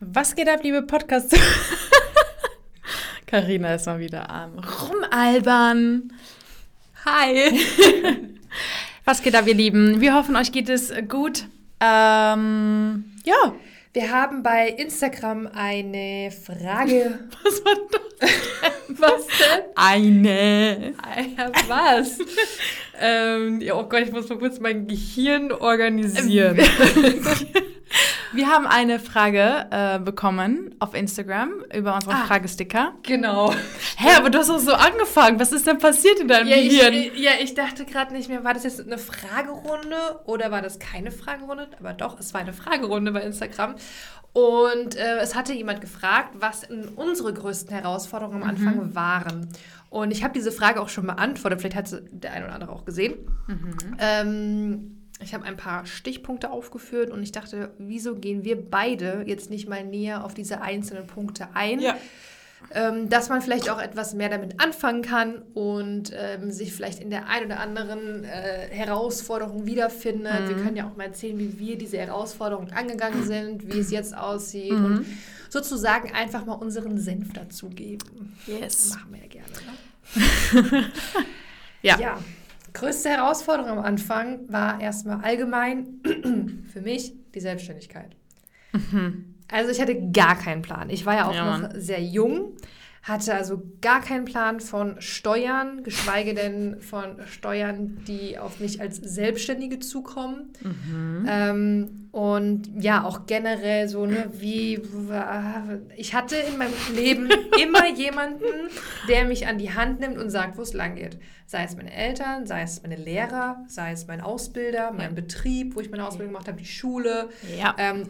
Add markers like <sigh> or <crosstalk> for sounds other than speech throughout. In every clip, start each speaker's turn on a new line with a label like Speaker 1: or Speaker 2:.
Speaker 1: Was geht ab, liebe Podcast? <laughs> Karina ist mal wieder am Rumalbern. Hi. <laughs> Was geht ab, ihr Lieben? Wir hoffen, euch geht es gut. Ähm, ja.
Speaker 2: Wir haben bei Instagram eine Frage. <laughs>
Speaker 1: Was war das? was denn? Eine.
Speaker 2: Ja, was?
Speaker 1: ähm, ja, oh Gott, ich muss mal kurz mein Gehirn organisieren. Wir haben eine Frage äh, bekommen auf Instagram über unseren ah, Fragesticker.
Speaker 2: Genau.
Speaker 1: Hä, aber du hast auch so angefangen. Was ist denn passiert in deinem
Speaker 2: ja,
Speaker 1: Gehirn?
Speaker 2: Ich, ja, ich dachte gerade nicht mehr, war das jetzt eine Fragerunde oder war das keine Fragerunde? Aber doch, es war eine Fragerunde bei Instagram. Und äh, es hatte jemand gefragt, was unsere größten Herausforderungen am Anfang mhm. waren. Und ich habe diese Frage auch schon beantwortet. Vielleicht hat der eine oder andere auch gesehen. Mhm. Ähm, ich habe ein paar Stichpunkte aufgeführt und ich dachte, wieso gehen wir beide jetzt nicht mal näher auf diese einzelnen Punkte ein? Ja. Ähm, dass man vielleicht auch etwas mehr damit anfangen kann und ähm, sich vielleicht in der ein oder anderen äh, Herausforderung wiederfindet. Mhm. Wir können ja auch mal erzählen, wie wir diese Herausforderung angegangen sind, wie es jetzt aussieht mhm. und sozusagen einfach mal unseren Senf dazugeben.
Speaker 1: Yes.
Speaker 2: Machen wir ja gerne. Ne? <laughs> <laughs>
Speaker 1: ja.
Speaker 2: ja. Größte Herausforderung am Anfang war erstmal allgemein <clears throat> für mich die Selbstständigkeit. Mhm. Also ich hatte gar keinen Plan. Ich war ja auch ja, noch sehr jung, hatte also gar keinen Plan von Steuern, geschweige denn von Steuern, die auf mich als Selbstständige zukommen. Mhm. Ähm, und ja, auch generell so, ne, wie, ich hatte in meinem Leben <laughs> immer jemanden, der mich an die Hand nimmt und sagt, wo es lang geht. Sei es meine Eltern, sei es meine Lehrer, sei es mein Ausbilder, mein Betrieb, wo ich meine Ausbildung gemacht habe, die Schule.
Speaker 1: Ja.
Speaker 2: Ähm,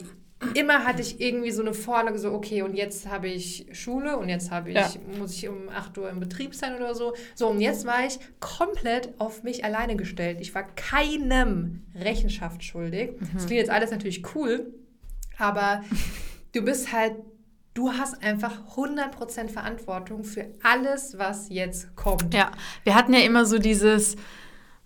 Speaker 2: immer hatte ich irgendwie so eine Vorlage, so, okay, und jetzt habe ich Schule und jetzt habe ich, ja. muss ich um 8 Uhr im Betrieb sein oder so. So, und jetzt war ich komplett auf mich alleine gestellt. Ich war keinem Rechenschaft schuldig. Mhm. Das klingt jetzt alles natürlich cool, aber <laughs> du bist halt, du hast einfach 100% Verantwortung für alles, was jetzt kommt.
Speaker 1: Ja, wir hatten ja immer so dieses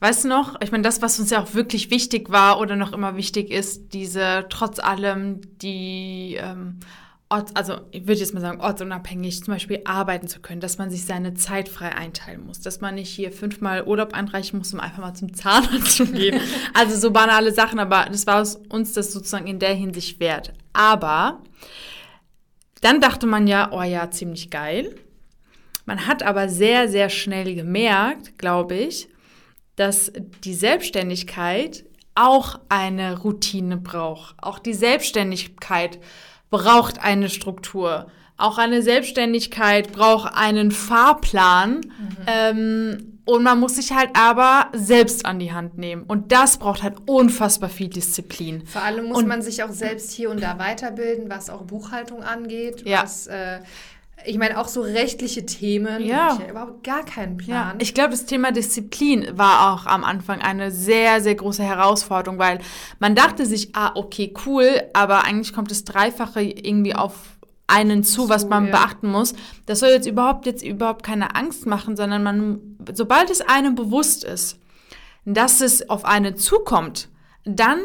Speaker 1: Weißt du noch, ich meine, das, was uns ja auch wirklich wichtig war oder noch immer wichtig ist, diese trotz allem die ähm, Orts, also ich würde jetzt mal sagen, ortsunabhängig zum Beispiel arbeiten zu können, dass man sich seine Zeit frei einteilen muss, dass man nicht hier fünfmal Urlaub einreichen muss, um einfach mal zum Zahnarzt zu <laughs> gehen. also so banale Sachen, aber das war uns das sozusagen in der Hinsicht wert. Aber dann dachte man ja, oh ja, ziemlich geil. Man hat aber sehr, sehr schnell gemerkt, glaube ich, dass die Selbstständigkeit auch eine Routine braucht. Auch die Selbstständigkeit braucht eine Struktur. Auch eine Selbstständigkeit braucht einen Fahrplan. Mhm. Ähm, und man muss sich halt aber selbst an die Hand nehmen. Und das braucht halt unfassbar viel Disziplin.
Speaker 2: Vor allem muss und, man sich auch selbst hier und da weiterbilden, was auch Buchhaltung angeht,
Speaker 1: ja.
Speaker 2: was äh, ich meine, auch so rechtliche Themen.
Speaker 1: Ja.
Speaker 2: Ich habe überhaupt gar keinen Plan.
Speaker 1: Ja. Ich glaube, das Thema Disziplin war auch am Anfang eine sehr, sehr große Herausforderung, weil man dachte sich, ah, okay, cool, aber eigentlich kommt das Dreifache irgendwie auf einen zu, was man ja. beachten muss. Das soll jetzt überhaupt jetzt überhaupt keine Angst machen, sondern man, sobald es einem bewusst ist, dass es auf einen zukommt, dann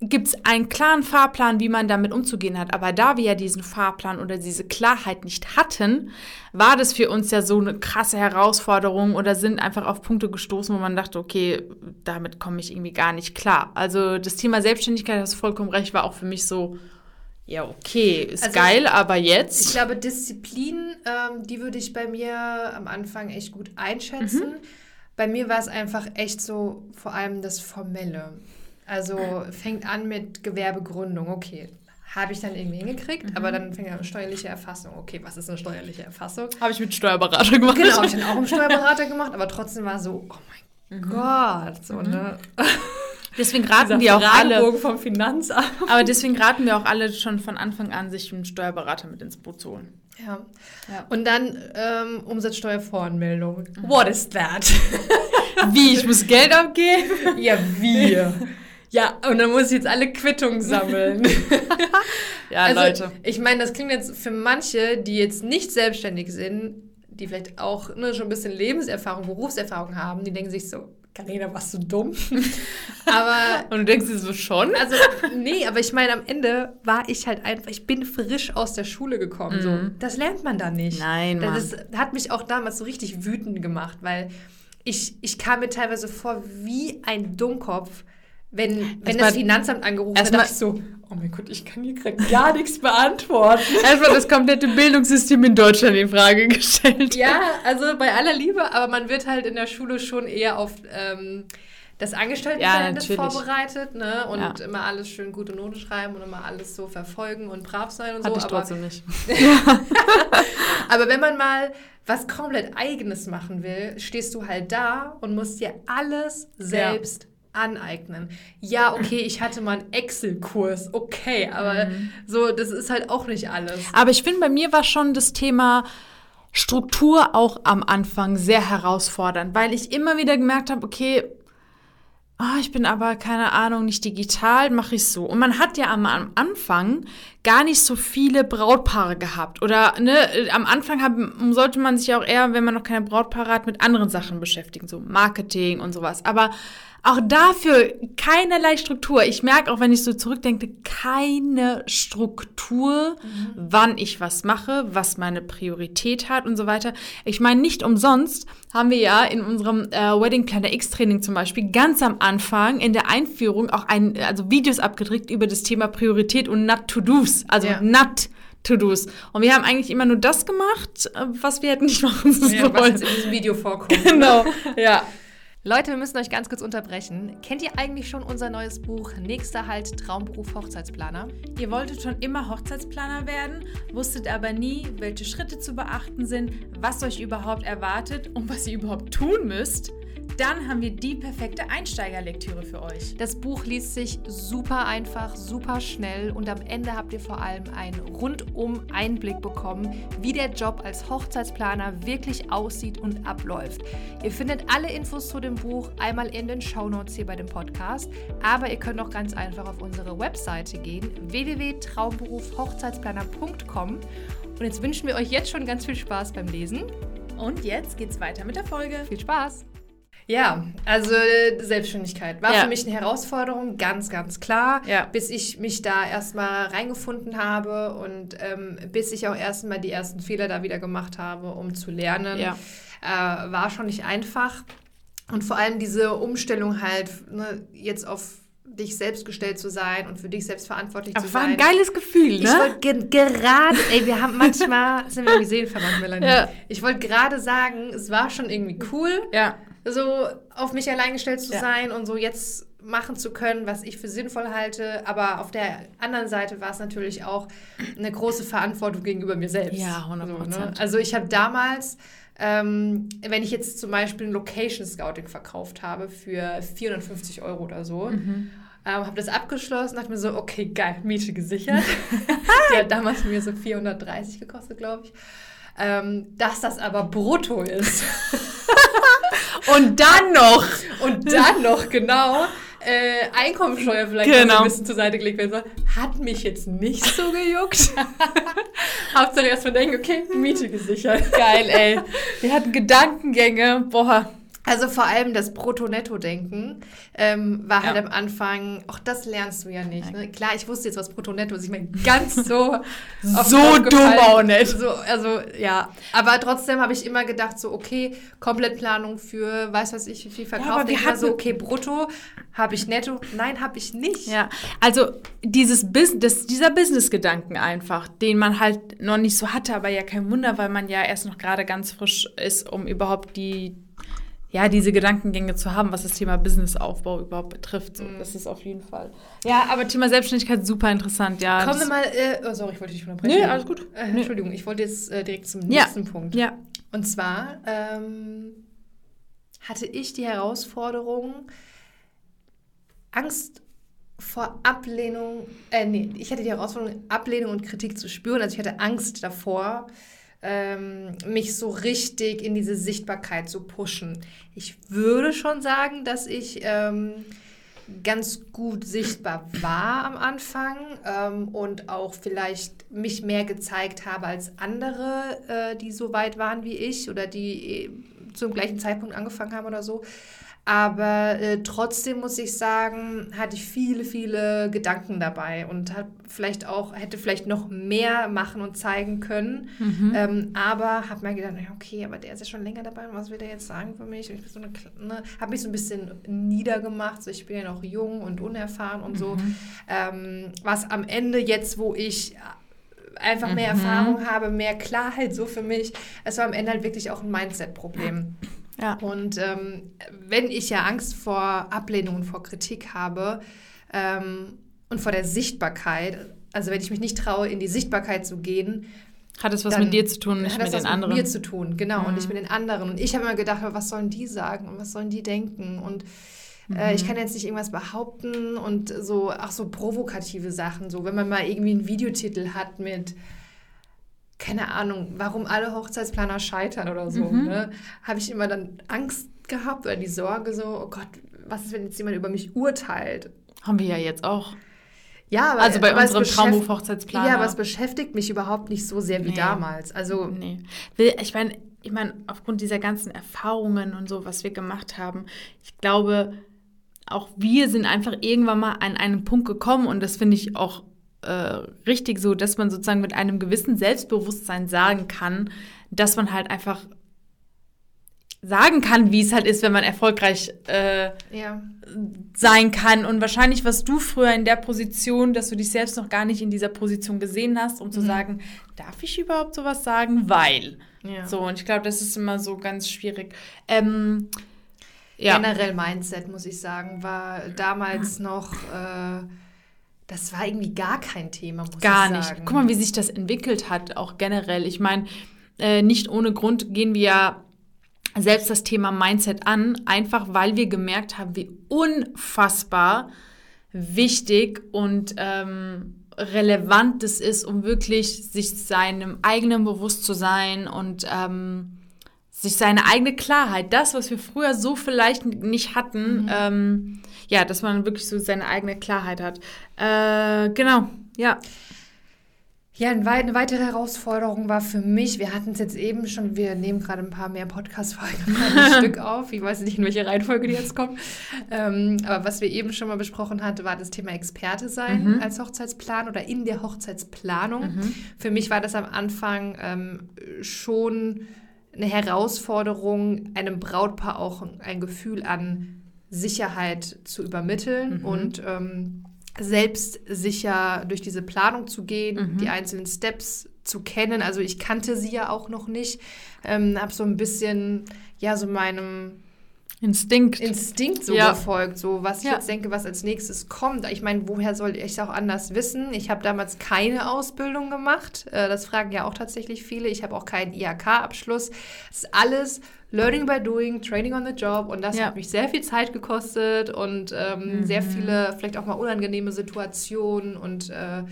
Speaker 1: gibt es einen klaren Fahrplan, wie man damit umzugehen hat. Aber da wir ja diesen Fahrplan oder diese Klarheit nicht hatten, war das für uns ja so eine krasse Herausforderung oder sind einfach auf Punkte gestoßen, wo man dachte, okay, damit komme ich irgendwie gar nicht klar. Also das Thema Selbstständigkeit, hast du vollkommen recht, war auch für mich so, ja, okay, ist also, geil, aber jetzt.
Speaker 2: Ich glaube, Disziplin, ähm, die würde ich bei mir am Anfang echt gut einschätzen. Mhm. Bei mir war es einfach echt so vor allem das Formelle. Also fängt an mit Gewerbegründung, okay. Habe ich dann irgendwie hingekriegt, mhm. aber dann fängt an steuerliche Erfassung. Okay, was ist eine steuerliche Erfassung?
Speaker 1: Habe ich mit Steuerberater gemacht.
Speaker 2: Genau, habe ich dann auch mit Steuerberater gemacht, aber trotzdem war so, oh mein mhm. Gott, so, mhm. ne? <laughs>
Speaker 1: Deswegen raten wir auch alle.
Speaker 2: vom Finanzamt.
Speaker 1: Aber deswegen raten wir auch alle schon von Anfang an, sich einen Steuerberater mit ins Boot zu holen.
Speaker 2: Ja. ja. Und dann ähm, Umsatzsteuervoranmeldung. Mhm. What is that? <laughs>
Speaker 1: wie? Ich muss Geld abgeben?
Speaker 2: Ja, wie? <laughs> Ja, und dann muss ich jetzt alle Quittungen sammeln. <laughs>
Speaker 1: ja, also, Leute.
Speaker 2: Ich meine, das klingt jetzt für manche, die jetzt nicht selbstständig sind, die vielleicht auch ne, schon ein bisschen Lebenserfahrung, Berufserfahrung haben, die denken sich so, Carina, warst du dumm? <laughs> aber.
Speaker 1: Und du denkst dir so schon?
Speaker 2: Also, nee, aber ich meine, am Ende war ich halt einfach, ich bin frisch aus der Schule gekommen. So. Das lernt man da nicht.
Speaker 1: Nein, Mann.
Speaker 2: Das ist, hat mich auch damals so richtig wütend gemacht, weil ich, ich kam mir teilweise vor wie ein Dummkopf, wenn, wenn das Finanzamt angerufen hat, dachte ich so, oh mein Gott, ich kann hier gerade <laughs> gar nichts beantworten.
Speaker 1: Erstmal das komplette Bildungssystem in Deutschland in Frage gestellt.
Speaker 2: Ja, also bei aller Liebe, aber man wird halt in der Schule schon eher auf ähm, das Angestelltenverhältnis
Speaker 1: Ja,
Speaker 2: vorbereitet, ne? Und
Speaker 1: Ja.
Speaker 2: immer alles schön gute Note schreiben und immer alles so verfolgen und brav sein und so.
Speaker 1: Hatte ich
Speaker 2: aber,
Speaker 1: trotzdem nicht. <laughs>
Speaker 2: aber wenn man mal was komplett Eigenes machen will, stehst du halt da und musst dir alles selbst aneignen. Ja, okay, ich hatte mal einen Excel-Kurs, okay, aber
Speaker 1: Mhm.
Speaker 2: so, das ist halt auch nicht alles.
Speaker 1: Aber ich finde, bei mir war schon das Thema Struktur auch am Anfang sehr herausfordernd, weil ich immer wieder gemerkt habe, okay, ah, ich bin aber, keine Ahnung, nicht digital, mache ich so. Und man hat ja am, am Anfang gar nicht so viele Brautpaare gehabt. Oder ne, am Anfang haben, sollte man sich auch eher, wenn man noch keine Brautpaare hat, mit anderen Sachen beschäftigen, so Marketing und sowas. Aber auch dafür keinerlei Struktur. Ich merke auch, wenn ich so zurückdenke, keine Struktur, wann ich was mache, was meine Priorität hat und so weiter. Ich meine, nicht umsonst haben wir ja in unserem äh, Wedding Planner X Training zum Beispiel ganz am Anfang in der Einführung auch ein, also Videos abgedrückt über das Thema Priorität und Not To-Dos. Also
Speaker 2: Ja.
Speaker 1: Not To-Dos. Und wir haben eigentlich immer nur das gemacht, äh, was wir hätten nicht machen
Speaker 2: Ja, was
Speaker 1: sollen.
Speaker 2: jetzt in diesem Video vorkommt. <laughs>
Speaker 1: Genau, ja.
Speaker 2: Leute, wir müssen euch ganz kurz unterbrechen. Kennt ihr eigentlich schon unser neues Buch Nächster Halt Traumberuf Hochzeitsplaner?
Speaker 1: Ihr wolltet schon immer Hochzeitsplaner werden, wusstet aber nie, welche Schritte zu beachten sind, was euch überhaupt erwartet und was ihr überhaupt tun müsst? Dann haben wir die perfekte Einsteigerlektüre für euch.
Speaker 2: Das Buch liest sich super einfach, super schnell und am Ende habt ihr vor allem einen rundum Einblick bekommen, wie der Job als Hochzeitsplaner wirklich aussieht und abläuft. Ihr findet alle Infos zu dem Buch einmal in den Shownotes hier bei dem Podcast, aber ihr könnt auch ganz einfach auf unsere Webseite gehen, www.traumberufhochzeitsplaner.com und jetzt wünschen wir euch jetzt schon ganz viel Spaß beim Lesen.
Speaker 1: Und jetzt geht's weiter mit der Folge.
Speaker 2: Viel Spaß! Ja, also äh, Selbstständigkeit war
Speaker 1: Ja.
Speaker 2: für mich eine Herausforderung, ganz, ganz klar.
Speaker 1: Ja.
Speaker 2: Bis ich mich da erstmal reingefunden habe und ähm, bis ich auch erstmal die ersten Fehler da wieder gemacht habe, um zu lernen,
Speaker 1: Ja.
Speaker 2: äh, war schon nicht einfach. Und vor allem diese Umstellung halt, ne, jetzt auf dich selbst gestellt zu sein und für dich selbst verantwortlich
Speaker 1: Aber
Speaker 2: zu
Speaker 1: war
Speaker 2: sein.
Speaker 1: ein geiles Gefühl,
Speaker 2: Ich
Speaker 1: ne?
Speaker 2: wollte ge gerade, ey, wir haben manchmal, <laughs> sind wir irgendwie seelenverwandt, Melanie.
Speaker 1: Ja.
Speaker 2: Ich wollte gerade sagen, es war schon irgendwie cool,
Speaker 1: Ja.
Speaker 2: So auf mich allein gestellt zu
Speaker 1: Ja.
Speaker 2: sein und so jetzt machen zu können, was ich für sinnvoll halte. Aber auf der anderen Seite war es natürlich auch eine große Verantwortung gegenüber mir selbst.
Speaker 1: Ja, 100%.
Speaker 2: So, ne? Also ich habe damals, ähm, wenn ich jetzt zum Beispiel ein Location Scouting verkauft habe für 450 Euro oder so,
Speaker 1: Mhm.
Speaker 2: ähm, habe das abgeschlossen, dachte mir so, okay, geil, Miete gesichert. <laughs> Die hat damals mir so 430 gekostet, glaube ich. Ähm, dass das aber brutto ist. <laughs>
Speaker 1: Und dann noch.
Speaker 2: Und dann noch genau äh, Einkommensteuer vielleicht
Speaker 1: Genau.
Speaker 2: ein bisschen zur Seite gelegt werden soll. Hat mich jetzt nicht so gejuckt. <laughs> Hauptsache erstmal denken, okay, Miete gesichert.
Speaker 1: Geil, ey. Wir hatten Gedankengänge. Boah.
Speaker 2: Also vor allem das Brutto-Netto-Denken ähm, war halt
Speaker 1: Ja.
Speaker 2: am Anfang, auch das lernst du ja nicht. Ne? Klar, ich wusste jetzt, was Brutto-Netto ist. Ich meine, ganz so <laughs>
Speaker 1: So dumm auch nicht.
Speaker 2: So, also, ja. Aber trotzdem habe ich immer gedacht, so, okay, Komplettplanung für, weiß was ich, wie viel verkauft.
Speaker 1: wir
Speaker 2: ich immer so, okay, Brutto, habe ich Netto? Nein, habe ich nicht.
Speaker 1: Ja, also dieses Bus das, dieser Business-Gedanken einfach, den man halt noch nicht so hatte, aber ja kein Wunder, weil man ja erst noch gerade ganz frisch ist, um überhaupt die, ja, diese Gedankengänge zu haben, was das Thema Businessaufbau überhaupt betrifft. So, Das ist auf jeden Fall. Ja, aber Thema Selbstständigkeit super interessant, ja.
Speaker 2: Kommen wir mal, äh, oh, sorry, ich wollte dich unterbrechen.
Speaker 1: Nee, alles gut.
Speaker 2: Äh, Entschuldigung, ich wollte jetzt äh, direkt zum
Speaker 1: Ja.
Speaker 2: nächsten Punkt.
Speaker 1: Ja,
Speaker 2: Und zwar ähm, hatte ich die Herausforderung, Angst vor Ablehnung, äh, nee, ich hatte die Herausforderung, Ablehnung und Kritik zu spüren. Also ich hatte Angst davor, ähm, mich so richtig in diese Sichtbarkeit zu pushen. Ich würde schon sagen, dass ich ähm, ganz gut sichtbar war am Anfang ähm, und auch vielleicht mich mehr gezeigt habe als andere, äh, die so weit waren wie ich oder die äh, zum gleichen Zeitpunkt angefangen haben oder so. Aber äh, trotzdem muss ich sagen, hatte ich viele, viele Gedanken dabei und hat vielleicht auch, hätte vielleicht noch mehr machen und zeigen können. Mhm. Ähm, aber habe mir gedacht, okay, aber der ist ja schon länger dabei, was will der jetzt sagen für mich? Und ich so ne, habe mich so ein bisschen niedergemacht. So, ich bin ja noch jung und unerfahren und so. Mhm. Ähm, was am Ende jetzt, wo ich einfach mehr mhm. Erfahrung habe, mehr Klarheit so für mich, es war am Ende halt wirklich auch ein Mindset-Problem. Ja. Und ähm, wenn ich ja Angst vor Ablehnung und vor Kritik habe ähm, und vor der Sichtbarkeit, also wenn ich mich nicht traue, in die Sichtbarkeit zu gehen,
Speaker 1: hat es was dann, mit dir zu tun, nicht mit den anderen?
Speaker 2: Hat es was mit mir zu tun, genau, mhm. und nicht mit den anderen. Und ich habe immer gedacht, was sollen die sagen und was sollen die denken? Und äh, ich mhm. kann jetzt nicht irgendwas behaupten und so, ach so provokative Sachen, so wenn man mal irgendwie einen Videotitel hat mit keine Ahnung, warum alle Hochzeitsplaner scheitern oder so, mhm. ne, habe ich immer dann Angst gehabt oder die Sorge so, oh Gott, was ist, wenn jetzt jemand über mich urteilt?
Speaker 1: Haben wir ja jetzt auch.
Speaker 2: Ja, aber,
Speaker 1: also bei aber unserem Traumhof-Hochzeitsplaner.
Speaker 2: Ja, aber es beschäftigt mich überhaupt nicht so sehr wie nee. damals. Also
Speaker 1: nee. Ich meine, ich meine, aufgrund dieser ganzen Erfahrungen und so, was wir gemacht haben, ich glaube, auch wir sind einfach irgendwann mal an einen Punkt gekommen und das finde ich auch äh, richtig so, dass man sozusagen mit einem gewissen Selbstbewusstsein sagen kann, dass man halt einfach sagen kann, wie es halt ist, wenn man erfolgreich äh, ja. sein kann. Und wahrscheinlich warst du früher in der Position, dass du dich selbst noch gar nicht in dieser Position gesehen hast, um mhm. zu sagen, darf ich überhaupt sowas sagen? Weil. Ja. So, und ich glaube, das ist immer so ganz schwierig. Ähm,
Speaker 2: ja. Generell Mindset, muss ich sagen, war damals noch. Äh, das war irgendwie gar kein Thema, muss
Speaker 1: gar
Speaker 2: ich
Speaker 1: sagen. Gar nicht. Guck mal, wie sich das entwickelt hat, auch generell. Ich meine, äh, nicht ohne Grund gehen wir ja selbst das Thema Mindset an, einfach weil wir gemerkt haben, wie unfassbar wichtig und ähm, relevant es ist, um wirklich sich seinem eigenen bewusst zu sein und ähm, sich seine eigene Klarheit, das, was wir früher so vielleicht nicht hatten, mhm. ähm, ja, dass man wirklich so seine eigene Klarheit hat. Äh, genau, ja.
Speaker 2: Ja, eine weitere Herausforderung war für mich, wir hatten es jetzt eben schon, wir nehmen gerade ein paar mehr Podcast-Folgen <laughs> ein <laughs> Stück auf. Ich weiß nicht, in welche Reihenfolge die jetzt kommen. Ähm, aber was wir eben schon mal besprochen hatten, war das Thema Experte sein mhm. als Hochzeitsplan oder in der Hochzeitsplanung. Mhm. Für mich war das am Anfang ähm, schon eine Herausforderung, einem Brautpaar auch ein Gefühl an Sicherheit zu übermitteln mhm. und ähm, selbstsicher durch diese Planung zu gehen, mhm. die einzelnen Steps zu kennen. Also ich kannte sie ja auch noch nicht, ähm, habe so ein bisschen ja so meinem
Speaker 1: Instinkt.
Speaker 2: Instinkt so ja. gefolgt, so was ich ja. jetzt denke, was als nächstes kommt. Ich meine, woher soll ich es auch anders wissen? Ich habe damals keine Ausbildung gemacht. Äh, das fragen ja auch tatsächlich viele. Ich habe auch keinen IHK-Abschluss. Es ist alles Learning by Doing, Training on the Job und das ja. hat mich sehr viel Zeit gekostet und ähm, mhm. sehr viele, vielleicht auch mal unangenehme Situationen und äh,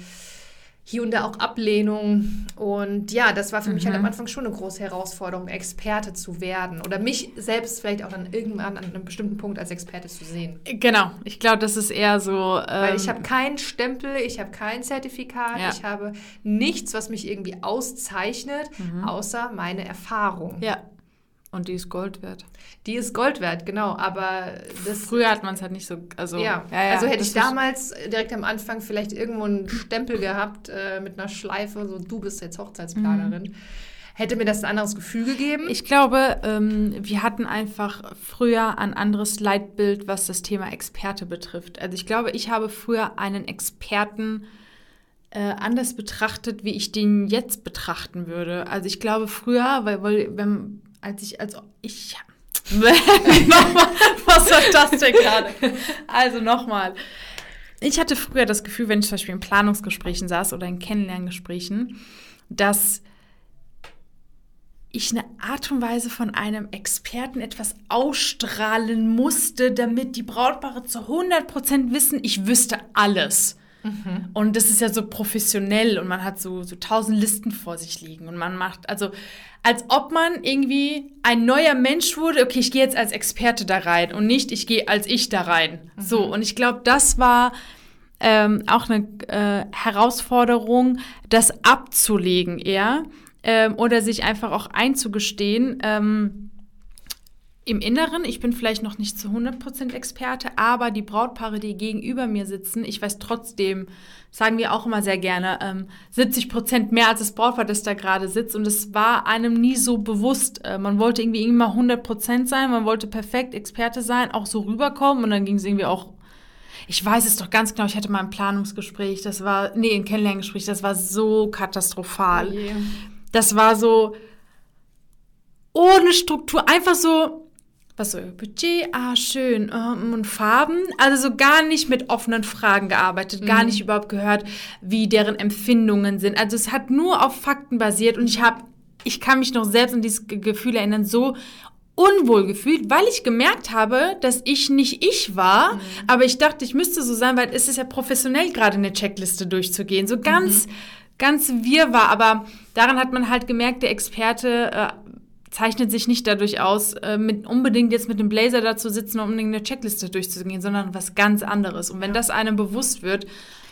Speaker 2: hier und da auch Ablehnung. Und ja, das war für mhm. mich halt am mhm. Anfang schon eine große Herausforderung, Experte zu werden oder mich selbst vielleicht auch dann irgendwann an einem bestimmten Punkt als Experte zu sehen.
Speaker 1: Genau, ich glaube, das ist eher so.
Speaker 2: Ähm Weil ich habe keinen Stempel, ich habe kein Zertifikat, ja. ich habe nichts, was mich irgendwie auszeichnet, mhm. außer meine Erfahrung.
Speaker 1: Ja. Und die ist Gold wert.
Speaker 2: Die ist Gold wert, genau. Aber
Speaker 1: das, früher hat man es halt nicht so. Also,
Speaker 2: ja. ja, ja also hätte ich damals direkt am Anfang vielleicht irgendwo einen Stempel gehabt äh, mit einer Schleife, so du bist jetzt Hochzeitsplanerin. Mhm. Hätte mir das ein anderes Gefühl gegeben?
Speaker 1: Ich glaube, ähm, wir hatten einfach früher ein anderes Leitbild, was das Thema Experte betrifft. Also ich glaube, ich habe früher einen Experten äh, anders betrachtet, wie ich den jetzt betrachten würde. Also ich glaube früher, weil, weil wenn, als ich, also ich. <laughs> Was war das denn gerade? Also nochmal. Ich hatte früher das Gefühl, wenn ich zum Beispiel in Planungsgesprächen saß oder in Kennenlerngesprächen, dass ich eine Art und Weise von einem Experten etwas ausstrahlen musste, damit die Brautpaare zu 100% wissen, ich wüsste alles. Mhm. Und das ist ja so professionell und man hat so, so tausend Listen vor sich liegen und man macht, also als ob man irgendwie ein neuer Mensch wurde, okay, ich gehe jetzt als Experte da rein und nicht, ich gehe als ich da rein. Mhm. So, und ich glaube, das war ähm, auch eine äh, Herausforderung, das abzulegen eher ähm, oder sich einfach auch einzugestehen, ähm, im Inneren, ich bin vielleicht noch nicht zu 100% Experte, aber die Brautpaare, die gegenüber mir sitzen, ich weiß trotzdem, sagen wir auch immer sehr gerne, ähm, 70% mehr als das Brautpaar, das da gerade sitzt. Und es war einem nie so bewusst. Äh, man wollte irgendwie immer 100% sein, man wollte perfekt Experte sein, auch so rüberkommen. Und dann ging es irgendwie auch ich weiß es doch ganz genau, ich hatte mal ein Planungsgespräch, das war, nee, ein Kennenlerngespräch, das war so katastrophal. Oh das war so ohne Struktur, einfach so, was so Budget, ah schön ähm, und Farben, also so gar nicht mit offenen Fragen gearbeitet, mhm. gar nicht überhaupt gehört, wie deren Empfindungen sind. Also es hat nur auf Fakten basiert und ich habe, ich kann mich noch selbst an dieses Gefühl erinnern, so unwohl gefühlt, weil ich gemerkt habe, dass ich nicht ich war, mhm. aber ich dachte, ich müsste so sein, weil es ist ja professionell gerade eine Checkliste durchzugehen, so ganz, mhm. ganz wir war, aber daran hat man halt gemerkt, der Experte äh, zeichnet sich nicht dadurch aus, äh, mit, unbedingt jetzt mit dem Blazer da zu sitzen und unbedingt eine Checkliste durchzugehen, sondern was ganz anderes. Und wenn das einem bewusst wird,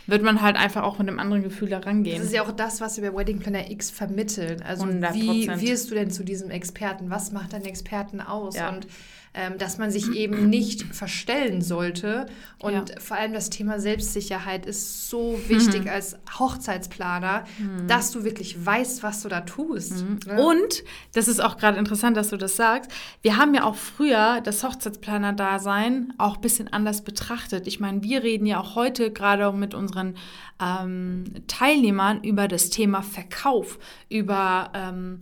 Speaker 1: wird man halt einfach auch mit einem anderen Gefühl da rangehen.
Speaker 2: Das ist ja auch das, was wir bei Wedding Planner X vermitteln. Also 100%. wie wirst du denn zu diesem Experten? Was macht deinen Experten aus? Ja. Und ähm, dass man sich eben nicht verstellen sollte. Und ja. vor allem das Thema Selbstsicherheit ist so wichtig mhm. als Hochzeitsplaner, mhm. dass du wirklich weißt, was du da tust.
Speaker 1: Mhm. Ne? Und, das ist auch gerade interessant, dass du das sagst, wir haben ja auch früher das Hochzeitsplaner-Dasein auch ein bisschen anders betrachtet. Ich meine, wir reden ja auch heute gerade mit unseren ähm, Teilnehmern über das Thema Verkauf, über ähm,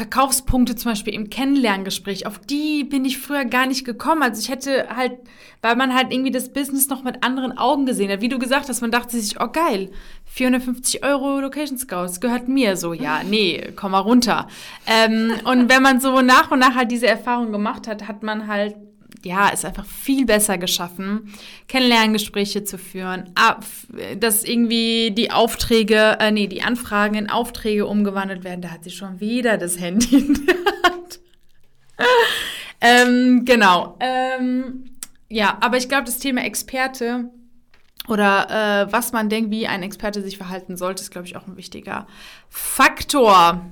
Speaker 1: Verkaufspunkte zum Beispiel im Kennenlerngespräch, auf die bin ich früher gar nicht gekommen. Also ich hätte halt, weil man halt irgendwie das Business noch mit anderen Augen gesehen hat. Wie du gesagt hast, man dachte sich, oh geil, 450 Euro Location Scouts, gehört mir. So, ja, nee, komm mal runter. Ähm, und wenn man so nach und nach halt diese Erfahrung gemacht hat, hat man halt ja, ist einfach viel besser geschaffen, Kennenlerngespräche zu führen, dass irgendwie die Aufträge, äh, nee, die Anfragen in Aufträge umgewandelt werden. Da hat sie schon wieder das Handy <laughs> in der ähm, genau. Ähm, ja, aber ich glaube, das Thema Experte oder äh, was man denkt, wie ein Experte sich verhalten sollte, ist, glaube ich, auch ein wichtiger Faktor.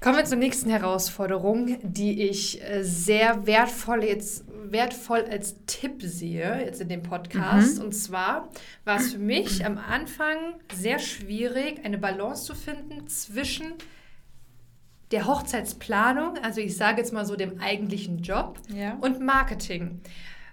Speaker 2: Kommen wir zur nächsten Herausforderung, die ich äh, sehr wertvoll jetzt wertvoll als Tipp sehe jetzt in dem Podcast. Mhm. Und zwar war es für mich am Anfang sehr schwierig, eine Balance zu finden zwischen der Hochzeitsplanung, also ich sage jetzt mal so dem eigentlichen Job ja. und Marketing.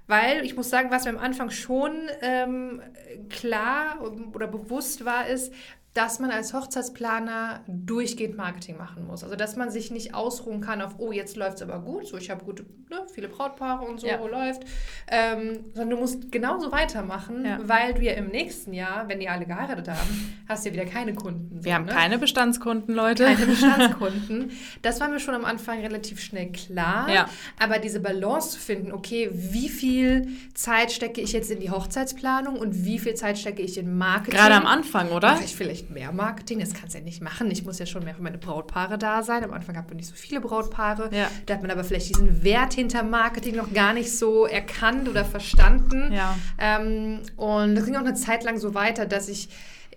Speaker 2: Weil ich muss sagen, was mir am Anfang schon ähm, klar oder bewusst war, ist, dass man als Hochzeitsplaner durchgehend Marketing machen muss. Also dass man sich nicht ausruhen kann auf, oh, jetzt läuft es aber gut, so ich habe gute, ne, viele Brautpaare und so ja. läuft, ähm, sondern du musst genauso weitermachen, ja. weil du ja im nächsten Jahr, wenn die alle geheiratet haben, hast du ja wieder keine Kunden.
Speaker 1: So, Wir haben ne? keine Bestandskunden, Leute.
Speaker 2: Keine <laughs> Bestandskunden. Das war mir schon am Anfang relativ schnell klar. Ja. Aber diese Balance zu finden, okay, wie viel Zeit stecke ich jetzt in die Hochzeitsplanung und wie viel Zeit stecke ich in Marketing?
Speaker 1: Gerade am Anfang, oder?
Speaker 2: Ich vielleicht mehr Marketing. Das kannst du ja nicht machen. Ich muss ja schon mehr für meine Brautpaare da sein. Am Anfang hat man nicht so viele Brautpaare. Ja. Da hat man aber vielleicht diesen Wert hinter Marketing noch gar nicht so erkannt oder verstanden. Ja. Ähm, und das ging auch eine Zeit lang so weiter, dass ich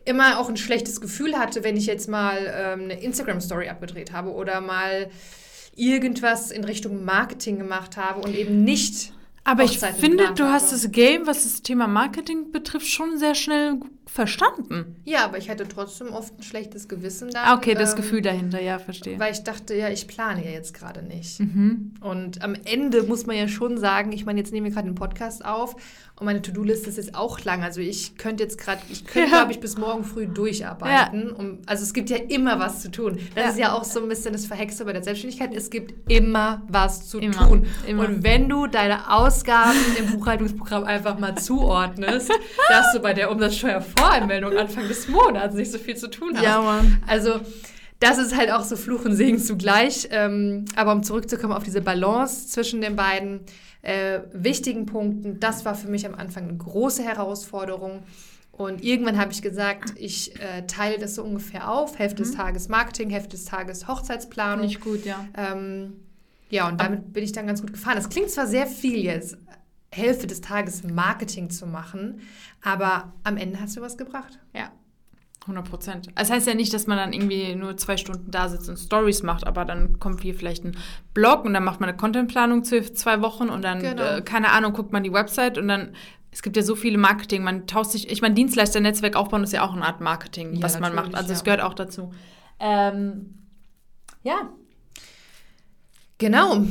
Speaker 2: immer auch ein schlechtes Gefühl hatte, wenn ich jetzt mal ähm, eine Instagram-Story abgedreht habe oder mal irgendwas in Richtung Marketing gemacht habe und eben nicht
Speaker 1: aber ich finde, du hast das Game, was das Thema Marketing betrifft, schon sehr schnell verstanden.
Speaker 2: Ja, aber ich hatte trotzdem oft ein schlechtes Gewissen
Speaker 1: da. Ah, okay, das ähm, Gefühl dahinter, ja, verstehe.
Speaker 2: Weil ich dachte, ja, ich plane ja jetzt gerade nicht. Mhm. Und am Ende muss man ja schon sagen, ich meine, jetzt nehmen wir gerade den Podcast auf und meine To-Do-Liste ist jetzt auch lang. Also ich könnte jetzt gerade, ich könnte, ja. glaube ich, bis morgen früh durcharbeiten. Ja. Um, also es gibt ja immer was zu tun. Das ja. ist ja auch so ein bisschen das Verhexte bei der Selbstständigkeit. Es gibt immer was zu immer. tun. Immer. Und wenn du deine Ausgaben im Buchhaltungsprogramm einfach mal zuordnest, <laughs> dass du bei der Umsatzsteuervoranmeldung Anfang des Monats nicht so viel zu tun hast. Ja, Mann. Also das ist halt auch so Fluch und Segen zugleich. Ähm, aber um zurückzukommen auf diese Balance zwischen den beiden, äh, wichtigen Punkten. Das war für mich am Anfang eine große Herausforderung. Und irgendwann habe ich gesagt, ich äh, teile das so ungefähr auf. Hälfte mhm. des Tages Marketing, Hälfte des Tages Hochzeitsplanung.
Speaker 1: Nicht gut, ja.
Speaker 2: Ähm, ja, und damit bin ich dann ganz gut gefahren. Das klingt zwar sehr viel jetzt, Hälfte des Tages Marketing zu machen, aber am Ende hast du was gebracht.
Speaker 1: Ja. 100 Prozent. Das heißt ja nicht, dass man dann irgendwie nur zwei Stunden da sitzt und Stories macht, aber dann kommt hier vielleicht ein Blog und dann macht man eine Contentplanung für zwei Wochen und dann,
Speaker 2: Genau.
Speaker 1: äh, keine Ahnung, guckt man die Website und dann, es gibt ja so viele Marketing, man tauscht sich, ich meine, Dienstleister-Netzwerk aufbauen ist ja auch eine Art Marketing,
Speaker 2: Ja,
Speaker 1: was man macht. Also es
Speaker 2: ja.
Speaker 1: gehört auch dazu. Ähm, ja,
Speaker 2: Genau.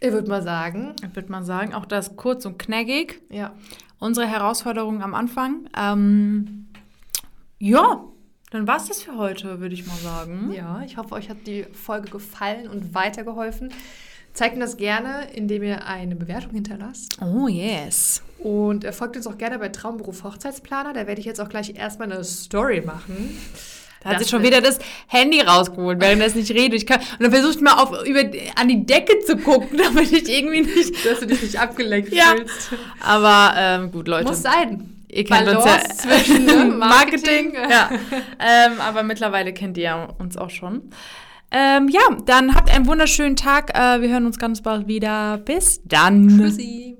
Speaker 2: Ich würde mal sagen,
Speaker 1: ich würde mal sagen, auch das kurz und knackig.
Speaker 2: ja.
Speaker 1: Unsere Herausforderung am Anfang. Ähm, ja, dann war es das für heute, würde ich mal sagen.
Speaker 2: Ja, ich hoffe, euch hat die Folge gefallen und weitergeholfen. Zeigt mir das gerne, indem ihr eine Bewertung hinterlasst.
Speaker 1: Oh, yes.
Speaker 2: Und äh, folgt uns auch gerne bei Traumberuf Hochzeitsplaner. Da werde ich jetzt auch gleich erstmal eine Story machen.
Speaker 1: Da hat sich schon wieder das Handy rausgeholt, während er es nicht redet. Ich kann, und dann versucht mal auf, über, an die Decke zu gucken, <laughs> damit ich irgendwie nicht. <laughs>
Speaker 2: Dass du dich nicht abgelenkt
Speaker 1: Ja.
Speaker 2: fühlst.
Speaker 1: Aber ähm, gut, Leute.
Speaker 2: Muss sein.
Speaker 1: ihr kennt uns
Speaker 2: Balance
Speaker 1: ja.
Speaker 2: zwischen ne, <laughs>
Speaker 1: Marketing.
Speaker 2: Marketing.
Speaker 1: ja. ähm, aber mittlerweile kennt ihr ja uns auch schon. Ähm, ja, dann habt einen wunderschönen Tag. Äh, wir hören uns ganz bald wieder. Bis dann.
Speaker 2: Tschüssi.